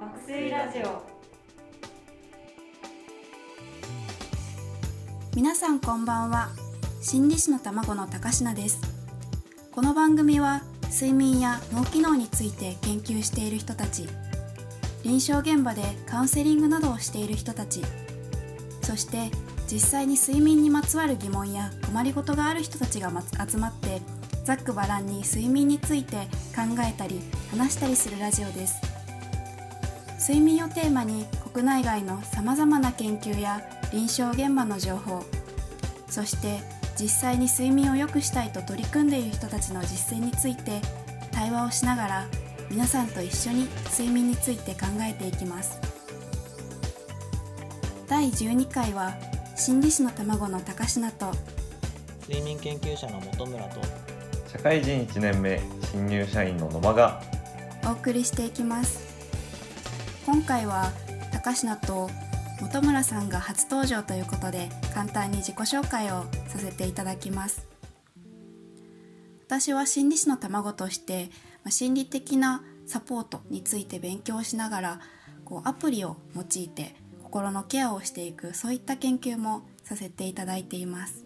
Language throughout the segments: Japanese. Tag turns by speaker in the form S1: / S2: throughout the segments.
S1: 爆睡ラジオ。
S2: 皆さんこんばんは。心理師の卵の高階です。この番組は睡眠や脳機能について研究している人たち臨床現場でカウンセリングなどをしている人たちそして実際に睡眠にまつわる疑問や困りごとがある人たちが集まってざっくばらんに睡眠について考えたり話したりするラジオです。睡眠をテーマに国内外のさまざまな研究や臨床現場の情報そして実際に睡眠を良くしたいと取り組んでいる人たちの実践について対話をしながら皆さんと一緒に睡眠について考えていきます。第12回は心理師の卵の高階と
S3: 睡眠研究者の本村と
S4: 社会人1年目新入社員の野間が
S2: お送りしていきます今回は高階と本村さんが初登場ということで簡単に自己紹介をさせていただきます。私は心理師の卵として心理的なサポートについて勉強しながらこうアプリを用いて心のケアをしていくそういった研究もさせていただいています。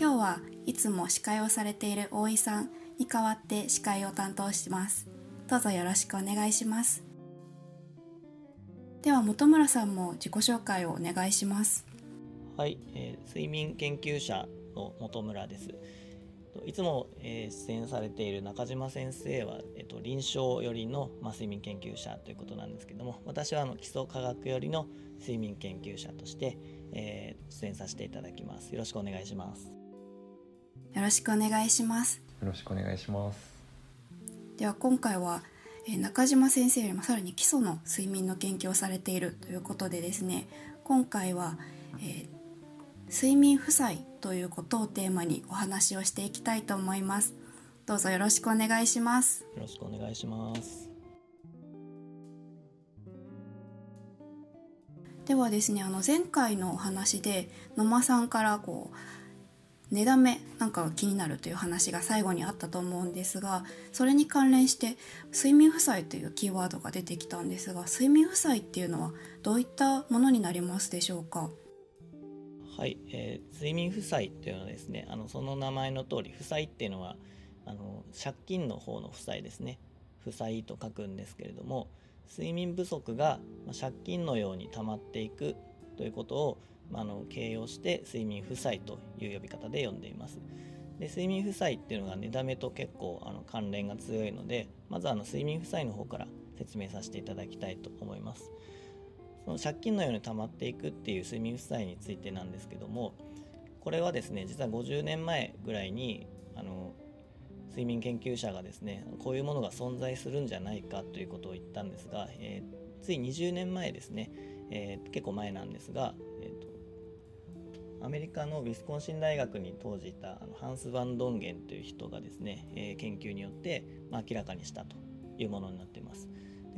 S2: 今日はいつも司会をされている大井さんに代わって司会を担当します。どうぞよろしくお願いします。では本村さんも自己紹介をお願いします。
S3: はい、えー、睡眠研究者の本村です。いつも、えー、出演されている中島先生は、えーと、臨床寄りの、まあ、睡眠研究者ということなんですけども私はあの基礎科学寄りの睡眠研究者として、えー、出演させていただきます。よろしくお願いします。
S2: よろしくお願いします。
S4: よろしくお願いします。
S2: では今回は、えー、中島先生よりもさらに基礎の睡眠の研究をされているということでですね今回は、えー睡眠負債ということをテーマにお話をしていきたいと思います。どうぞよろしくお願いします。
S3: よろしくお願いします。
S2: ではですねあの前回のお話で野間さんからこう寝だめなんかが気になるという話が最後にあったと思うんですがそれに関連して睡眠負債というキーワードが出てきたんですが睡眠負債っていうのはどういったものになりますでしょうか？
S3: はい、えー、睡眠負債っていうのはですねあのその名前の通り負債っていうのはあの借金の方の負債ですね。負債と書くんですけれども睡眠不足が借金のように溜まっていくということを、あ、の形容して睡眠負債という呼び方で呼んでいます。で睡眠負債っていうのが寝だめと結構あの関連が強いのでまずあの睡眠負債の方から説明させていただきたいと思います。その借金のように溜まっていくっていう睡眠負債についてなんですけどもこれはですね実は50年前ぐらいにあの睡眠研究者がですねこういうものが存在するんじゃないかということを言ったんですが、えー、つい20年前ですね、えー、結構前なんですが、アメリカのウィスコンシン大学に当時いたあのハンス・バンドンゲンという人がですね、えー、研究によって、まあ、明らかにしたというものになっています。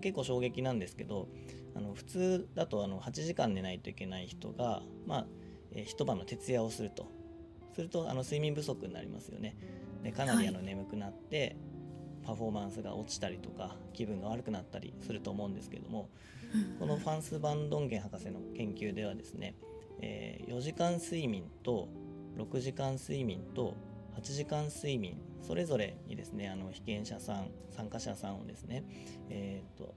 S3: 結構衝撃なんですけどあの普通だとあの8時間寝ないといけない人が、まあえー、一晩の徹夜をすると。するとあの睡眠不足になりますよね。でかなりあの眠くなって、パフォーマンスが落ちたりとか気分が悪くなったりすると思うんですけども、このファンス・バンドンゲン博士の研究ではですね、えー、4時間睡眠と6時間睡眠と8時間睡眠それぞれにですねあの被験者さん参加者さんをですね、えーと、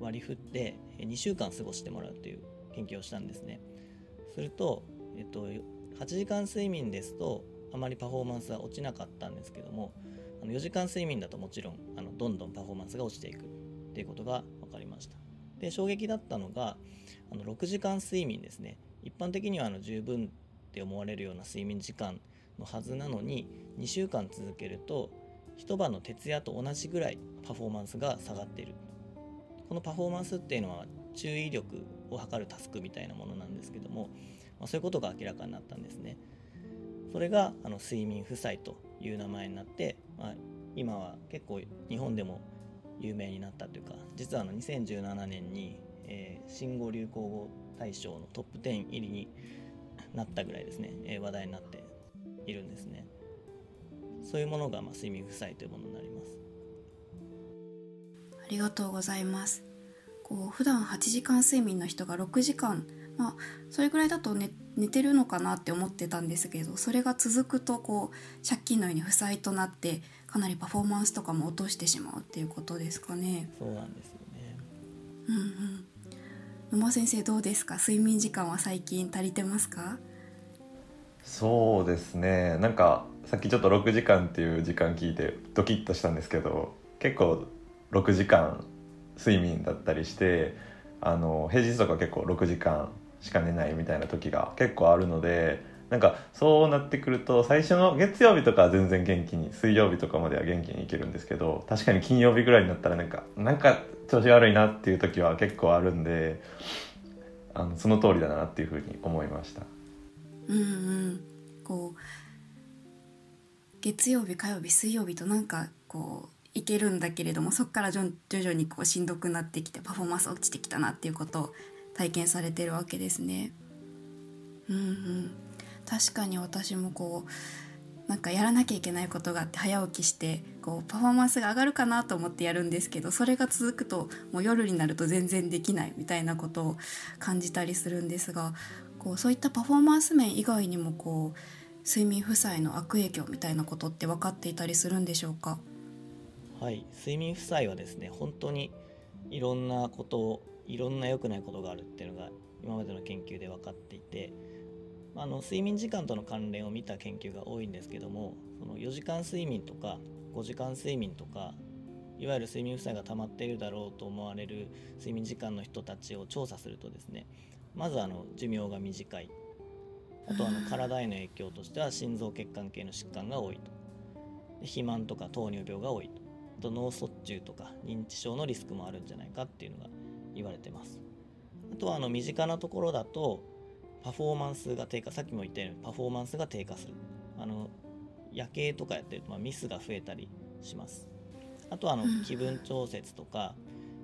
S3: 割り振って2週間過ごしてもらうという研究をしたんですね。すると、えっと、8時間睡眠ですとあまりパフォーマンスは落ちなかったんですけどもあの4時間睡眠だともちろんあのどんどんパフォーマンスが落ちていくっていうことが分かりました。で衝撃だったのがあの6時間睡眠ですね。一般的にはあの十分って思われるような睡眠時間のはずなのに2週間続けると一晩の徹夜と同じぐらいパフォーマンスが下がっている。このパフォーマンスっていうのは注意力を測るタスクみたいなものなんですけども、まあ、そういうことが明らかになったんですね。それがあの睡眠負債という名前になって、まあ、今は結構日本でも有名になったというか実はあの2017年に、えー、新語・流行語大賞のトップ10入りになったぐらいですね、えー、話題になっているんですね。そういうものがまあ睡眠負債というものになります。
S2: ありがとうございます。こう普段8時間睡眠の人が6時間まあそれぐらいだと寝寝てるのかなって思ってたんですけどそれが続くとこう借金のように負債となってかなりパフォーマンスとかも落としてしまうっていうことですかね。
S3: そうなんですよね。
S2: うんうん野間先生どうですか？睡眠時間は最近足りてますか？
S4: そうですね。なんかさっきちょっと6時間っていう時間聞いてドキッとしたんですけど結構6時間睡眠だったりしてあの平日とか結構6時間しか寝ないみたいな時が結構あるのでなんかそうなってくると最初の月曜日とかは全然元気に水曜日とかまでは元気にいけるんですけど確かに金曜日ぐらいになったらなんかなんか調子悪いなっていう時は結構あるんであのその通りだなっていうふうに思いました。
S2: うんうんこう月曜日火曜日水曜日となんかこういけるんだけれどもそこから徐々にこうしんどくなってきてパフォーマンス落ちてきたなっていうことを体験されてるわけですね。うんうん確かに私もこうなんかやらなきゃいけないことがあって早起きしてこうパフォーマンスが上がるかなと思ってやるんですけどそれが続くともう夜になると全然できないみたいなことを感じたりするんですがこうそういったパフォーマンス面以外にもこう睡眠負債の悪影響みたいなことって分かっていたりするんでしょうか？
S3: はい。睡眠負債はですね本当にいろんなこといろんな良くないことがあるっていうのが今までの研究で分かっていてあの睡眠時間との関連を見た研究が多いんですけどもその4時間睡眠とか5時間睡眠とかいわゆる睡眠負債が溜まっているだろうと思われる睡眠時間の人たちを調査するとですねまずあの寿命が短い。あとあの体への影響としては心臓血管系の疾患が多いと。で肥満とか糖尿病が多いと。あと脳卒中とか認知症のリスクもあるんじゃないかっていうのが言われてます。あとはあの身近なところだとパフォーマンスが低下さっきも言ったようにパフォーマンスが低下する。あの夜景とかやってると、まあ、ミスが増えたりします。あとはあの気分調節とか、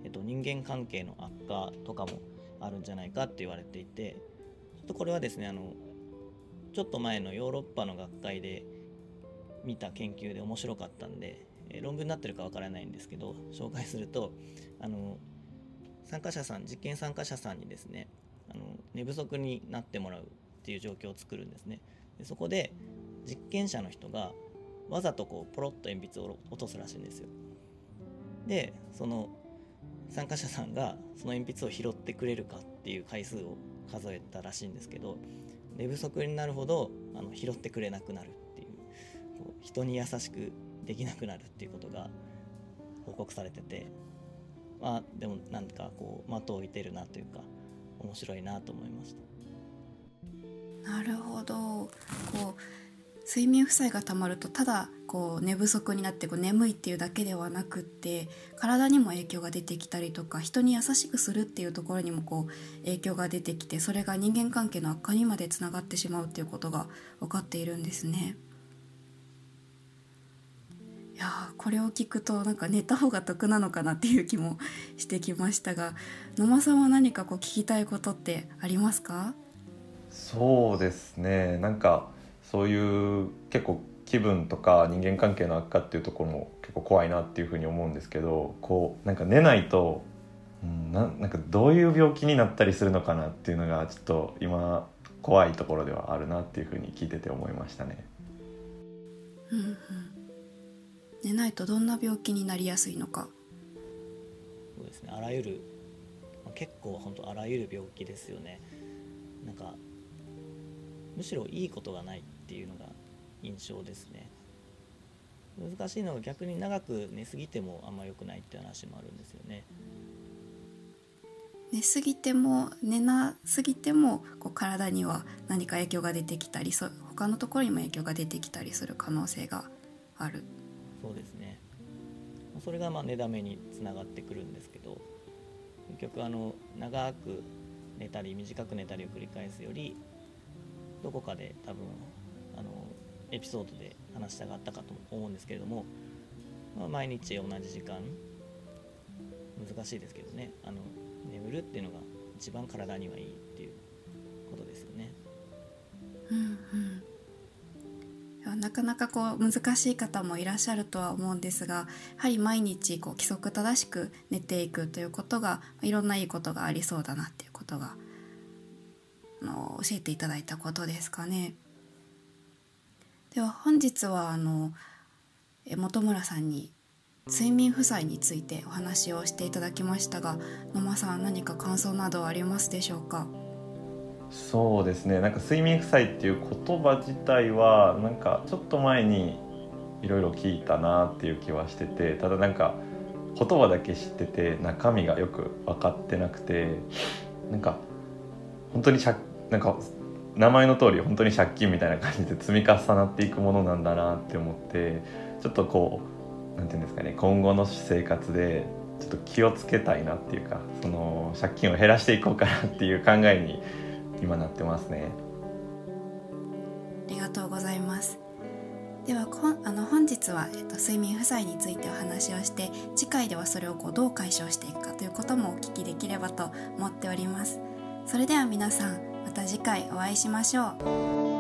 S3: えっと、人間関係の悪化とかもあるんじゃないかって言われていてちょっとこれはですねあのちょっと前のヨーロッパの学会で見た研究で面白かったんで、え論文になってるかわからないんですけど紹介するとあの参加者さん実験参加者さんにですねあの寝不足になってもらうっていう状況を作るんですね。でそこで実験者の人がわざとこうポロッと鉛筆を落とすらしいんですよ。でその参加者さんがその鉛筆を拾ってくれるかっていう回数を数えたらしいんですけど寝不足になるほどあの拾ってくれなくなるっていうこう人に優しくできなくなるっていうことが報告されててまあでもなんかこう的を置いてるなというか面白いなと思いまし
S2: たなるほどこう睡眠負債がたまるとただこう寝不足になってこう眠いっていうだけではなくって体にも影響が出てきたりとか人に優しくするっていうところにもこう影響が出てきてそれが人間関係の悪化にまでつながってしまうっていうことが分かっているんですね。いやこれを聞くとなんか寝た方が得なのかなっていう気もしてきましたが野間さんは何かこう聞きたいことってありますか？
S4: そうですね。なんかそういう結構気分とか人間関係の悪化っていうところも結構怖いなっていうふうに思うんですけどこうなんか寝ないと、うん、ななんかどういう病気になったりするのかなっていうのがちょっと今怖いところではあるなっていうふうに聞いてて思いましたね。
S2: うんうん寝ないとどんな病気になりやすいのか？
S3: そうですね。あらゆる、まあ、結構本当あらゆる病気ですよね。なんかむしろいいことがないっていうのが印象ですね。難しいのが逆に長く寝すぎてもあんま良くないって話もあるんですよね。
S2: 寝すぎても寝なすぎてもこう体には何か影響が出てきたりそ他のところにも影響が出てきたりする可能性がある
S3: そうですね。それがまあ寝だめにつながってくるんですけど結局あの長く寝たり短く寝たりを繰り返すよりどこかで多分あのエピソードで話したがったかと思うんですけれども、まあ、毎日同じ時間難しいですけどね。あの眠るっていうのが一番体にはいいっていう
S2: なかなかこう難しい方もいらっしゃるとは思うんですがやはり毎日こう規則正しく寝ていくということがいろんないいことがありそうだなっていうことがあの教えていただいたことですかね。では本日はあの本村さんに睡眠負債についてお話をしていただきましたが野間さん何か感想などありますでしょうか？
S4: そうですね。なんか睡眠負債っていう言葉自体はなんかちょっと前にいろいろ聞いたなっていう気はしててただなんか言葉だけ知ってて中身がよく分かってなくてなんか本当に借なんか名前の通り本当に借金みたいな感じで積み重なっていくものなんだなって思ってちょっとこう何て言うんですかね今後の生活でちょっと気をつけたいなっていうかその借金を減らしていこうかなっていう考えに今なってますね。
S2: ありがとうございます。ではこあの本日は、えっと、睡眠負債についてお話をして次回ではそれをこうどう解消していくかということもお聞きできればと思っております。それでは皆さんまた次回お会いしましょう。